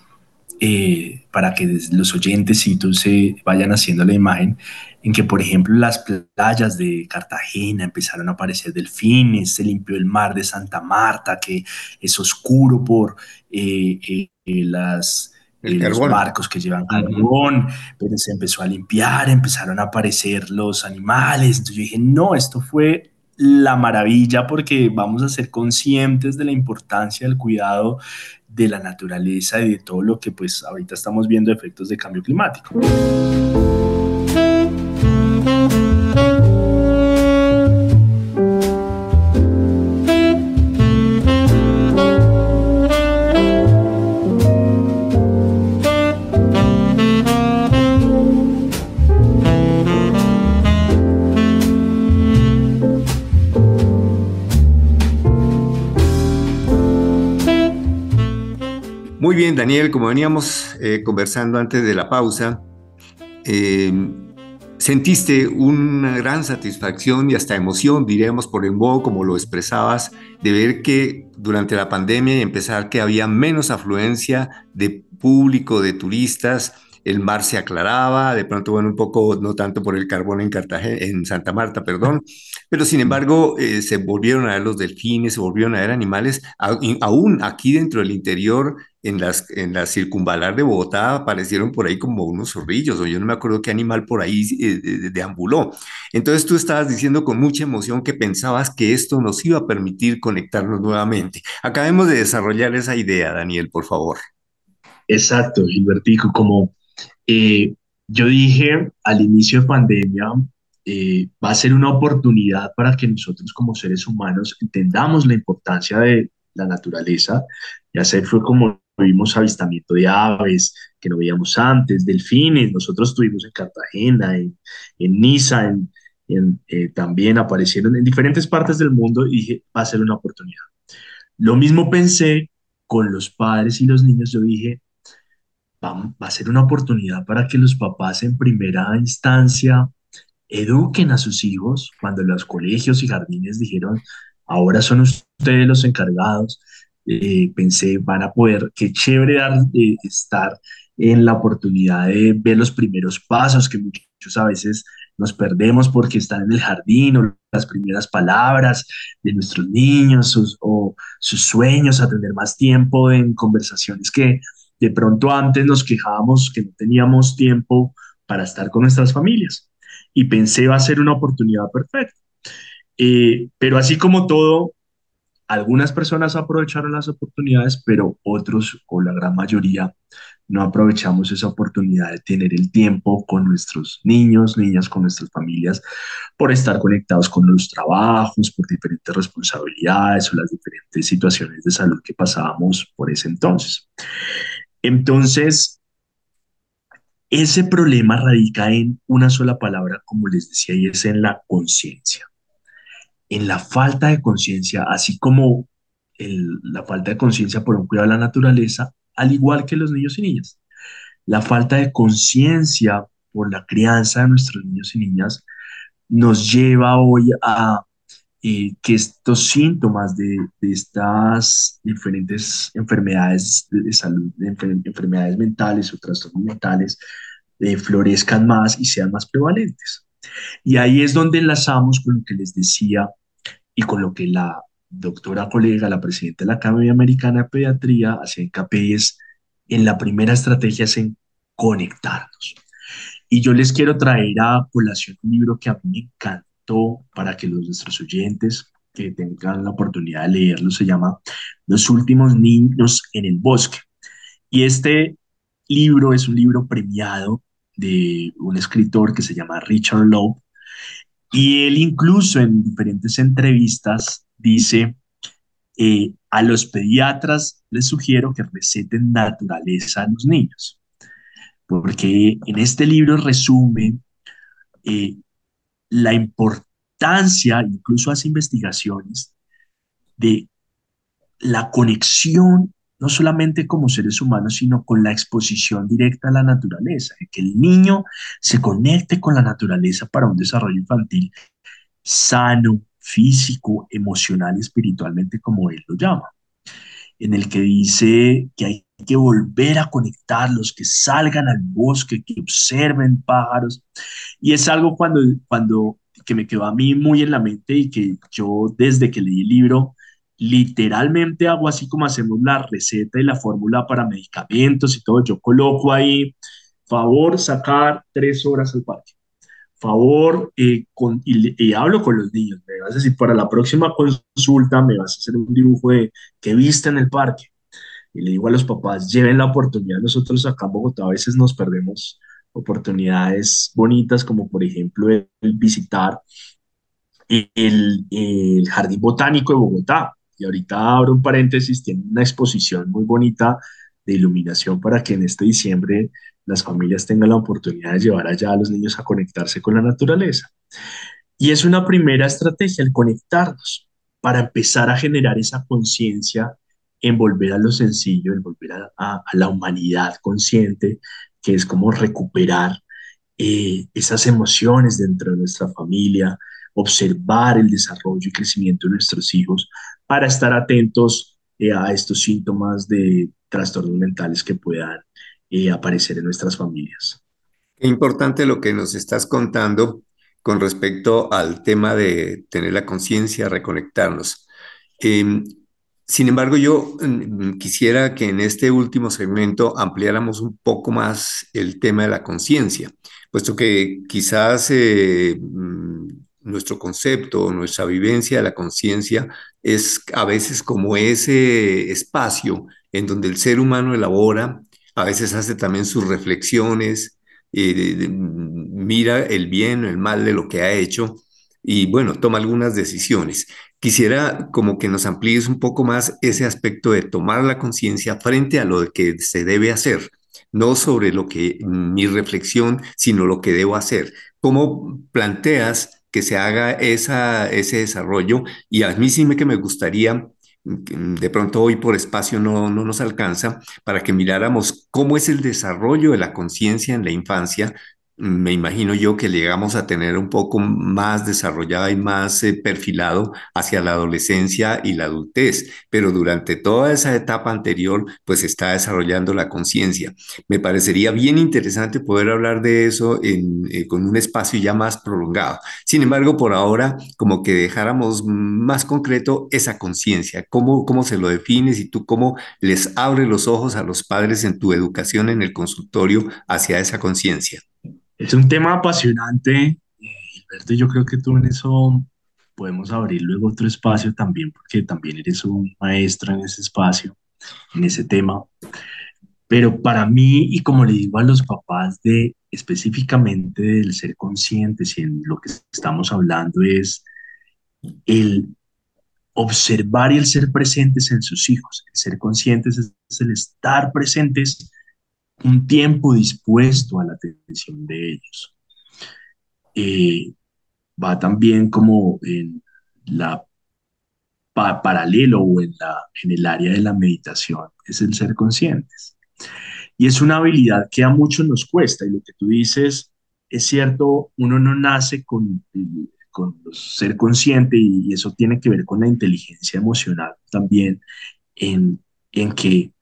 eh, para que los oyentes se vayan haciendo la imagen, en que, por ejemplo, las playas de Cartagena empezaron a aparecer delfines, se limpió el mar de Santa Marta, que es oscuro por eh, eh, las los barcos que llevan carbón, pero se empezó a limpiar, empezaron a aparecer los animales. Entonces yo dije, no, esto fue la maravilla porque vamos a ser conscientes de la importancia del cuidado de la naturaleza y de todo lo que pues ahorita estamos viendo efectos de cambio climático. Daniel, como veníamos eh, conversando antes de la pausa, eh, sentiste una gran satisfacción y hasta emoción, diríamos, por el modo como lo expresabas, de ver que durante la pandemia y empezar que había menos afluencia de público, de turistas, el mar se aclaraba, de pronto, bueno, un poco, no tanto por el carbón en Cartagena, en Santa Marta, perdón, pero sin embargo eh, se volvieron a ver los delfines, se volvieron a ver animales, aún aquí dentro del interior, en, las, en la circunvalar de Bogotá, aparecieron por ahí como unos zorrillos, o yo no me acuerdo qué animal por ahí eh, deambuló. Entonces tú estabas diciendo con mucha emoción que pensabas que esto nos iba a permitir conectarnos nuevamente. Acabemos de desarrollar esa idea, Daniel, por favor. Exacto, Gilbertico, como eh, yo dije al inicio de pandemia, eh, va a ser una oportunidad para que nosotros como seres humanos entendamos la importancia de la naturaleza. Ya sé, fue como vimos avistamiento de aves que no veíamos antes, delfines, nosotros estuvimos en Cartagena, en, en Niza, en, eh, también aparecieron en diferentes partes del mundo y dije, va a ser una oportunidad. Lo mismo pensé con los padres y los niños, yo dije, va, a ser una oportunidad para que los papás en primera instancia eduquen a sus hijos cuando los colegios y jardines dijeron, ahora son ustedes los encargados. Eh, pensé, van a poder, qué chévere dar, eh, estar en la oportunidad de ver los primeros pasos que muchos a veces nos perdemos porque están en el jardín o las primeras palabras de nuestros niños o sus sueños, a tener más tiempo en conversaciones que de pronto antes nos quejábamos que no teníamos tiempo para estar con nuestras familias y pensé va a ser una oportunidad perfecta. Eh, pero así como todo, algunas personas aprovecharon las oportunidades, pero otros o la gran mayoría no aprovechamos esa oportunidad de tener el tiempo con nuestros niños, niñas, con nuestras familias, por estar conectados con los trabajos, por diferentes responsabilidades o las diferentes situaciones de salud que pasábamos por ese entonces. Entonces, ese problema radica en una sola palabra, como les decía, y es en la conciencia. En la falta de conciencia, así como la falta de conciencia por un cuidado de la naturaleza, al igual que los niños y niñas. La falta de conciencia por la crianza de nuestros niños y niñas nos lleva hoy a eh, que estos síntomas de, estas diferentes enfermedades de salud, enfermedades mentales o trastornos mentales, eh, florezcan más y sean más prevalentes. Y ahí es donde enlazamos con lo que les decía y con lo que la doctora colega, la presidenta de la Academia Americana de Pediatría, hace hincapié es en la primera estrategia es en conectarnos. Y yo les quiero traer a colación un libro que a mí me encanta para que los, nuestros oyentes tengan la oportunidad de leerlo se llama Los últimos niños en el bosque. Y este libro es un libro premiado de un escritor que se llama Richard Lowe. Y él incluso en diferentes entrevistas dice, eh, a los pediatras les sugiero que receten naturaleza a los niños, porque en este libro resume eh, la importancia, incluso hace investigaciones, de la conexión, no solamente como seres humanos, sino con la exposición directa a la naturaleza, que el niño se conecte con la naturaleza para un desarrollo infantil sano, físico, emocional y espiritualmente, como él lo llama, en el que dice que hay que volver a conectarlos, que salgan al bosque, que observen pájaros. Y es algo cuando, cuando que me quedó a mí muy en la mente y que yo desde que leí el libro, literalmente hago así como hacemos la receta y la fórmula para medicamentos y todo. Yo coloco ahí, favor, sacar tres horas al parque. Favor, eh, con, y, hablo con los niños. Me vas a decir, para la próxima consulta me vas a hacer un dibujo de qué viste en el parque y le digo a los papás, lleven la oportunidad. Nosotros acá en Bogotá a veces nos perdemos oportunidades bonitas, como por ejemplo el, visitar el, el, Jardín Botánico de Bogotá. Y ahorita abro un paréntesis, tiene una exposición muy bonita de iluminación para que en este diciembre las familias tengan la oportunidad de llevar allá a los niños a conectarse con la naturaleza. Y es una primera estrategia el conectarnos para empezar a generar esa conciencia en volver a lo sencillo, en volver a, la humanidad consciente, que es como recuperar eh, esas emociones dentro de nuestra familia, observar el desarrollo y crecimiento de nuestros hijos para estar atentos eh, a estos síntomas de trastornos mentales que puedan eh, aparecer en nuestras familias. Qué importante lo que nos estás contando con respecto al tema de tener la conciencia, reconectarnos. Em, sin embargo, yo mm, quisiera que en este último segmento ampliáramos un poco más el tema de la conciencia, puesto que quizás eh, mm, nuestro concepto, nuestra vivencia de la conciencia es a veces como ese espacio en donde el ser humano elabora, a veces hace también sus reflexiones, eh, mira el bien o el mal de lo que ha hecho y bueno, toma algunas decisiones. Quisiera como que nos amplíes un poco más ese aspecto de tomar la conciencia frente a lo que se debe hacer, no sobre lo que mi reflexión, sino lo que debo hacer. ¿Cómo planteas que se haga ese desarrollo? Y a mí sí me que me gustaría de pronto hoy por espacio no, no, nos alcanza, para que miráramos cómo es el desarrollo de la conciencia en la infancia me imagino yo que llegamos a tener un poco más desarrollada y más eh, perfilado hacia la adolescencia y la adultez, pero durante toda esa etapa anterior, pues está desarrollando la conciencia. Me parecería bien interesante poder hablar de eso eh, con un espacio ya más prolongado. Sin embargo, por ahora, como que dejáramos más concreto esa conciencia, cómo, cómo se lo defines y tú cómo les abres los ojos a los padres en tu educación en el consultorio hacia esa conciencia. Es un tema apasionante, Gilberto, yo creo que tú en eso podemos abrir luego otro espacio también, porque también eres un maestro en ese espacio, en ese tema. Pero para mí, y como le digo a los papás de específicamente del ser conscientes y en lo que estamos hablando es el observar y el ser presentes en sus hijos. El ser conscientes es el estar presentes un tiempo dispuesto a la atención de ellos. Eh, va también como en la paralelo o en, la, en el área de la meditación, es el ser conscientes. Y es una habilidad que a muchos nos cuesta, y lo que tú dices es cierto, uno no nace con, con ser consciente y eso tiene que ver con la inteligencia emocional también, en, en que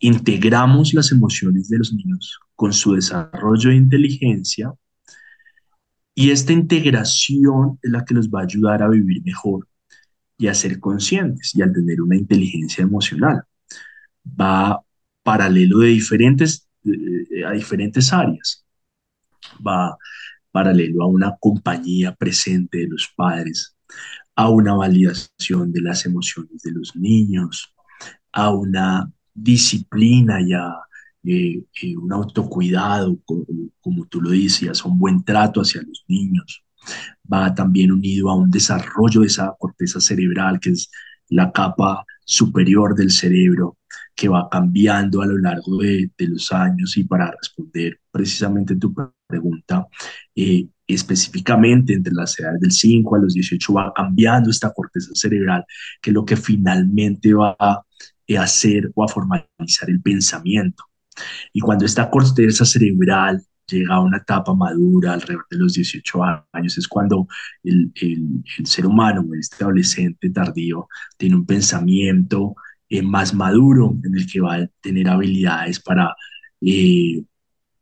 integramos las emociones de los niños con su desarrollo de inteligencia y esta integración es la que los va a ayudar a vivir mejor y a ser conscientes y a tener una inteligencia emocional. Va paralelo de diferentes, a diferentes áreas. Va paralelo a una compañía presente de los padres, a una validación de las emociones de los niños, a una disciplina y a eh, eh, un autocuidado, como, tú lo decías, un buen trato hacia los niños. Va también unido a un desarrollo de esa corteza cerebral, que es la capa superior del cerebro, que va cambiando a lo largo de, los años. Y para responder precisamente tu pregunta, eh, específicamente entre las edades del 5 a los 18 va cambiando esta corteza cerebral, que es lo que finalmente va a hacer o a formalizar el pensamiento. Y cuando esta corteza cerebral llega a una etapa madura, alrededor de los 18 años, es cuando el, el, ser humano, este adolescente tardío, tiene un pensamiento eh, más maduro en el que va a tener habilidades para eh,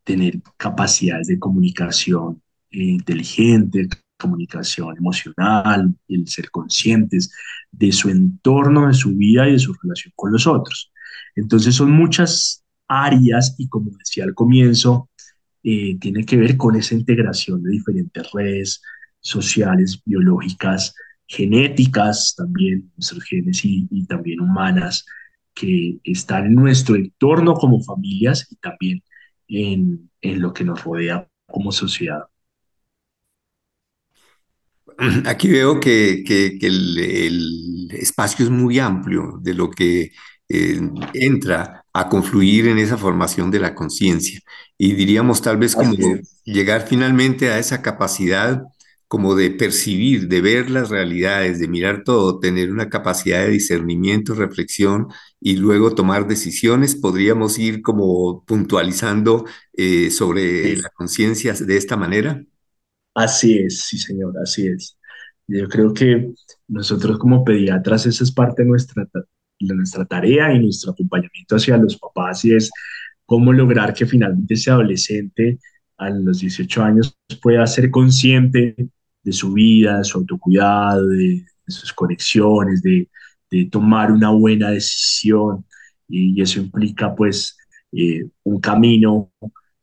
tener capacidades de comunicación eh, inteligente, comunicación emocional, el ser conscientes de su entorno, de su vida y de su relación con los otros. Entonces son muchas áreas y como decía al comienzo, eh, tiene que ver con esa integración de diferentes redes sociales, biológicas, genéticas, también nuestros genes y, y también humanas, que están en nuestro entorno como familias y también en, en lo que nos rodea como sociedad. Aquí veo que, el, espacio es muy amplio de lo que eh, entra a confluir en esa formación de la conciencia. Y diríamos tal vez como llegar finalmente a esa capacidad como de percibir, de ver las realidades, de mirar todo, tener una capacidad de discernimiento, reflexión y luego tomar decisiones, podríamos ir como puntualizando eh, sobre la conciencia de esta manera. Así es, sí señor, así es. Yo creo que nosotros como pediatras esa es parte de nuestra, de nuestra tarea y nuestro acompañamiento hacia los papás y es cómo lograr que finalmente ese adolescente a los 18 años pueda ser consciente de su vida, de su autocuidado, de, sus conexiones, de, tomar una buena decisión y, eso implica pues eh, un camino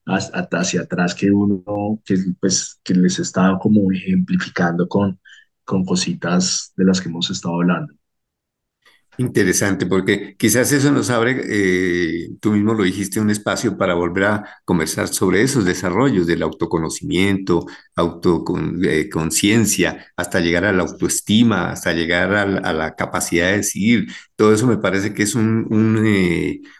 hacia atrás que uno que, pues, que les está como ejemplificando con, con cositas de las que hemos estado hablando. Interesante, porque quizás eso nos abre, eh, tú mismo lo dijiste, un espacio para volver a conversar sobre esos desarrollos del autoconocimiento, autoconciencia, eh, hasta llegar a la autoestima, hasta llegar a la, capacidad de decidir. Todo eso me parece que es eh,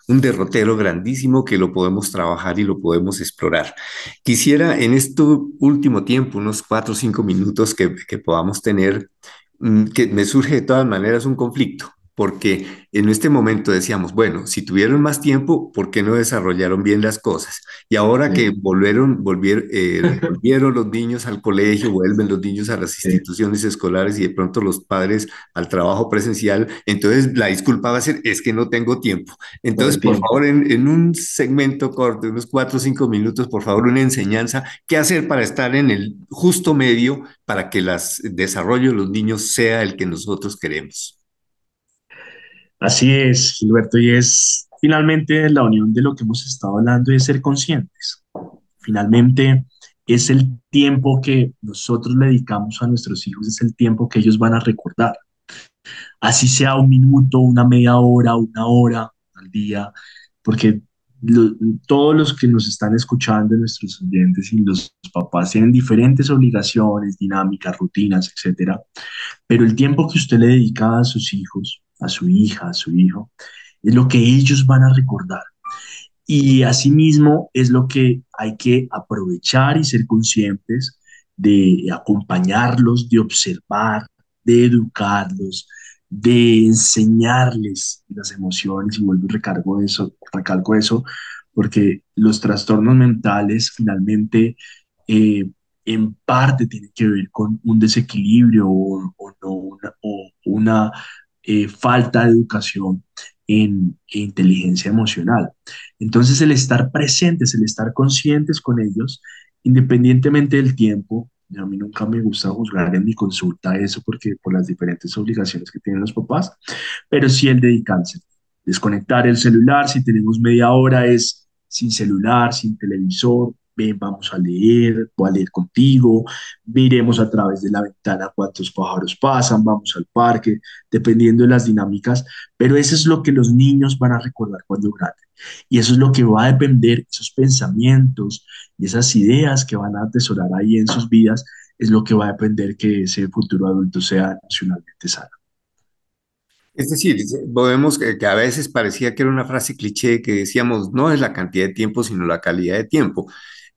un, derrotero grandísimo que lo podemos trabajar y lo podemos explorar. Quisiera en este último tiempo, unos cuatro o cinco minutos que, que podamos tener, mm, que me surge de todas maneras un conflicto porque en este momento decíamos, bueno, si tuvieron más tiempo, ¿por qué no desarrollaron bien las cosas? Y ahora que volvieron, volvieron, eh, volvieron los niños al colegio, vuelven los niños a las instituciones escolares y de pronto los padres al trabajo presencial, entonces la disculpa va a ser, es que no tengo tiempo. Entonces, por favor, en, en, un segmento corto, unos cuatro o cinco minutos, por favor, una enseñanza, ¿qué hacer para estar en el justo medio para que el desarrollo de los niños sea el que nosotros queremos? Así es, Gilberto, y es finalmente la unión de lo que hemos estado hablando es ser conscientes. Finalmente es el tiempo que nosotros le dedicamos a nuestros hijos, es el tiempo que ellos van a recordar. Así sea un minuto, una media hora, una hora al día, porque todos los que nos están escuchando, nuestros oyentes y los papás, tienen diferentes obligaciones, dinámicas, rutinas, etcétera. Pero el tiempo que usted le dedica a sus hijos, a su hija, a su hijo, es lo que ellos van a recordar. Y asimismo es lo que hay que aprovechar y ser conscientes de acompañarlos, de observar, de educarlos, de enseñarles las emociones, y vuelvo y recargo eso, recalco eso, porque los trastornos mentales finalmente eh, en parte tienen que ver con un desequilibrio o, una, o una eh, falta de educación en, inteligencia emocional. Entonces el estar presentes, el estar conscientes con ellos, independientemente del tiempo, a mí nunca me gusta juzgar en mi consulta eso porque por las diferentes obligaciones que tienen los papás, pero sí el dedicarse, desconectar el celular, si tenemos media hora es sin celular, sin televisor, vamos a leer, voy a leer contigo, miremos a través de la ventana cuántos pájaros pasan, vamos al parque, dependiendo de las dinámicas, pero eso es lo que los niños van a recordar cuando granden. Y eso es lo que va a depender, esos pensamientos y esas ideas que van a atesorar ahí en sus vidas, es lo que va a depender que ese futuro adulto sea emocionalmente sano. Es decir, podemos que, a veces parecía que era una frase cliché que decíamos, no es la cantidad de tiempo, sino la calidad de tiempo.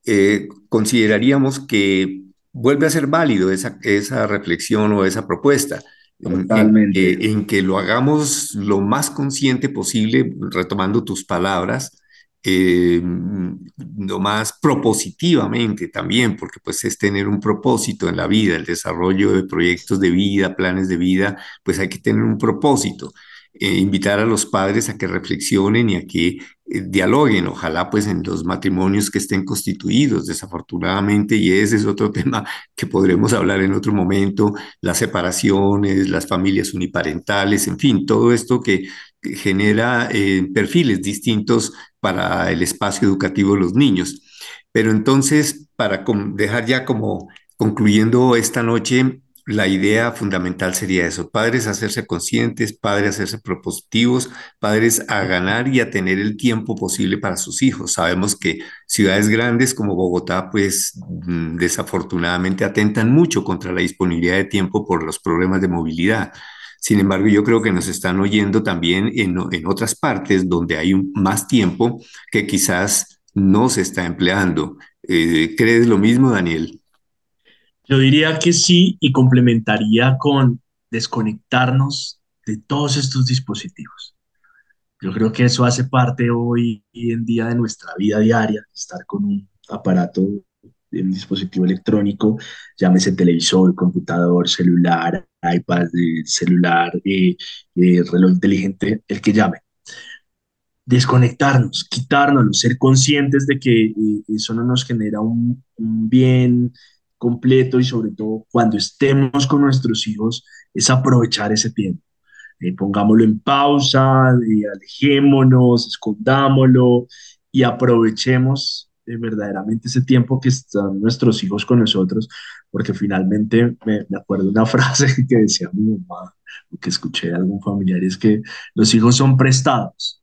Eh, consideraríamos que vuelve a ser válido esa, esa reflexión o esa propuesta. Totalmente. En, que lo hagamos lo más consciente posible, retomando tus palabras, eh, lo más propositivamente también, porque pues es tener un propósito en la vida, el desarrollo de proyectos de vida, planes de vida, pues hay que tener un propósito. Eh, invitar a los padres a que reflexionen y a que eh, dialoguen, ojalá pues en los matrimonios que estén constituidos, desafortunadamente, y ese es otro tema que podremos hablar en otro momento, las separaciones, las familias uniparentales, en fin, todo esto que, genera eh, perfiles distintos para el espacio educativo de los niños. Pero entonces, para dejar ya como concluyendo esta noche, la idea fundamental sería eso, padres hacerse conscientes, padres hacerse propositivos, padres a ganar y a tener el tiempo posible para sus hijos. Sabemos que ciudades grandes como Bogotá, pues mm, desafortunadamente atentan mucho contra la disponibilidad de tiempo por los problemas de movilidad. Sin embargo, yo creo que nos están oyendo también en, otras partes donde hay más tiempo que quizás no se está empleando. Eh, ¿Crees lo mismo, Daniel? Yo diría que sí y complementaría con desconectarnos de todos estos dispositivos. Yo creo que eso hace parte hoy en día de nuestra vida diaria, estar con un aparato, un dispositivo electrónico, llámese televisor, computador, celular, iPad, eh, celular, eh, eh, reloj inteligente, el que llame. Desconectarnos, quitárnoslo, ser conscientes de que eso no nos genera un, un bien completo y sobre todo cuando estemos con nuestros hijos es aprovechar ese tiempo. Eh, pongámoslo en pausa, eh, alejémonos, escondámoslo y aprovechemos eh, verdaderamente ese tiempo que están nuestros hijos con nosotros, porque finalmente me, me acuerdo una frase que decía mi mamá, que escuché de algún familiar, es que los hijos son prestados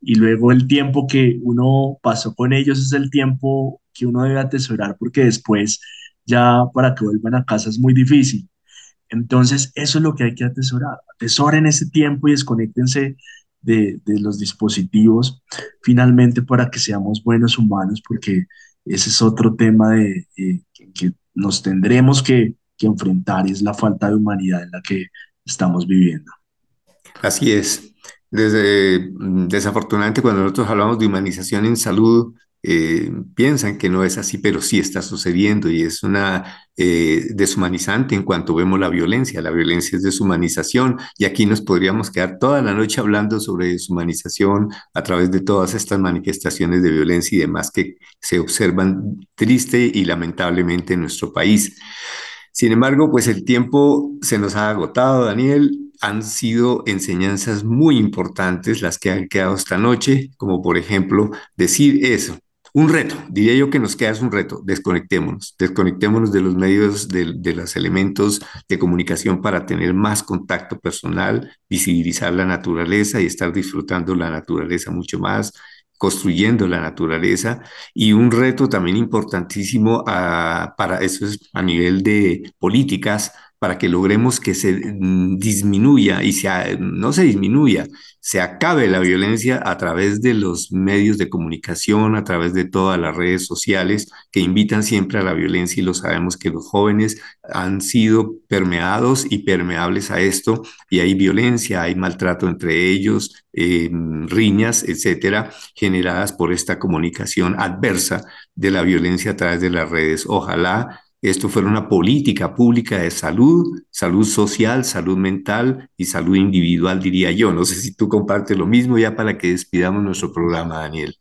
y luego el tiempo que uno pasó con ellos es el tiempo que uno debe atesorar porque después ya para que vuelvan a casa es muy difícil. Entonces, eso es lo que hay que atesorar. Atesoren ese tiempo y desconectense de, los dispositivos finalmente para que seamos buenos humanos, porque ese es otro tema de, eh, que, nos tendremos que, que enfrentar es la falta de humanidad en la que estamos viviendo. Así es. Desde, mm, desafortunadamente, cuando nosotros hablamos de humanización en salud, eh, piensan que no es así, pero sí está sucediendo y es una eh, deshumanizante en cuanto vemos la violencia. La violencia es deshumanización y aquí nos podríamos quedar toda la noche hablando sobre deshumanización a través de todas estas manifestaciones de violencia y demás que se observan triste y lamentablemente en nuestro país. Sin embargo, pues el tiempo se nos ha agotado, Daniel. Han sido enseñanzas muy importantes las que han quedado esta noche, como por ejemplo decir eso, un reto, diría yo que nos queda es un reto, desconectémonos, desconectémonos de los medios, de, los elementos de comunicación para tener más contacto personal, visibilizar la naturaleza y estar disfrutando la naturaleza mucho más, construyendo la naturaleza. Y un reto también importantísimo ah, para eso es a nivel de políticas para que logremos que se mm, disminuya y se, no se disminuya, se acabe la violencia a través de los medios de comunicación, a través de todas las redes sociales que invitan siempre a la violencia y lo sabemos que los jóvenes han sido permeados y permeables a esto y hay violencia, hay maltrato entre ellos, eh, riñas, etcétera, generadas por esta comunicación adversa de la violencia a través de las redes. Ojalá esto fuera una política pública de salud, salud social, salud mental y salud individual, diría yo. No sé si tú compartes lo mismo ya para que despidamos nuestro programa, Daniel.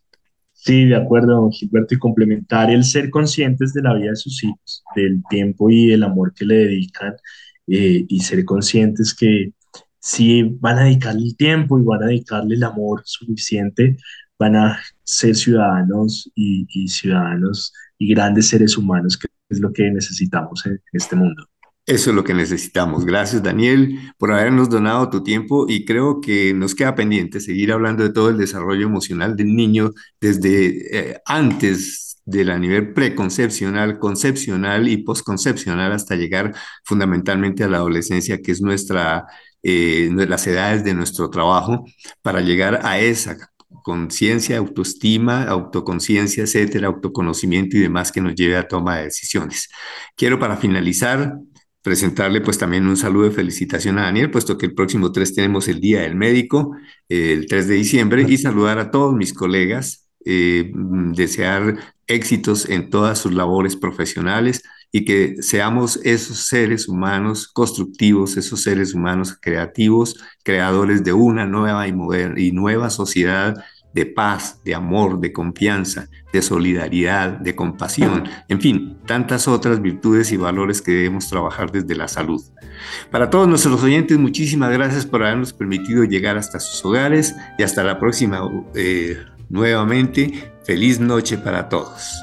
Sí, de acuerdo, Gilberto, y complementar el ser conscientes de la vida de sus hijos, del tiempo y el amor que le dedican, eh, y ser conscientes que si van a dedicarle el tiempo y van a dedicarle el amor suficiente, van a ser ciudadanos y, y ciudadanos y grandes seres humanos que es lo que necesitamos en, este mundo. Eso es lo que necesitamos. Gracias, Daniel, por habernos donado tu tiempo y creo que nos queda pendiente seguir hablando de todo el desarrollo emocional del niño desde eh, antes del nivel preconcepcional, concepcional y posconcepcional hasta llegar fundamentalmente a la adolescencia, que es nuestra, eh, las edades de nuestro trabajo, para llegar a esa conciencia, autoestima, autoconciencia, etcétera, autoconocimiento y demás que nos lleve a toma de decisiones. Quiero para finalizar presentarle pues también un saludo de felicitación a Daniel, puesto que el próximo 3 tenemos el Día del Médico, el 3 de diciembre, y saludar a todos mis colegas, eh, desear éxitos en todas sus labores profesionales y que seamos esos seres humanos constructivos, esos seres humanos creativos, creadores de una nueva y, moderna, y nueva sociedad de paz, de amor, de confianza, de solidaridad, de compasión, en fin, tantas otras virtudes y valores que debemos trabajar desde la salud. Para todos nuestros oyentes, muchísimas gracias por habernos permitido llegar hasta sus hogares y hasta la próxima eh, nuevamente. Feliz noche para todos.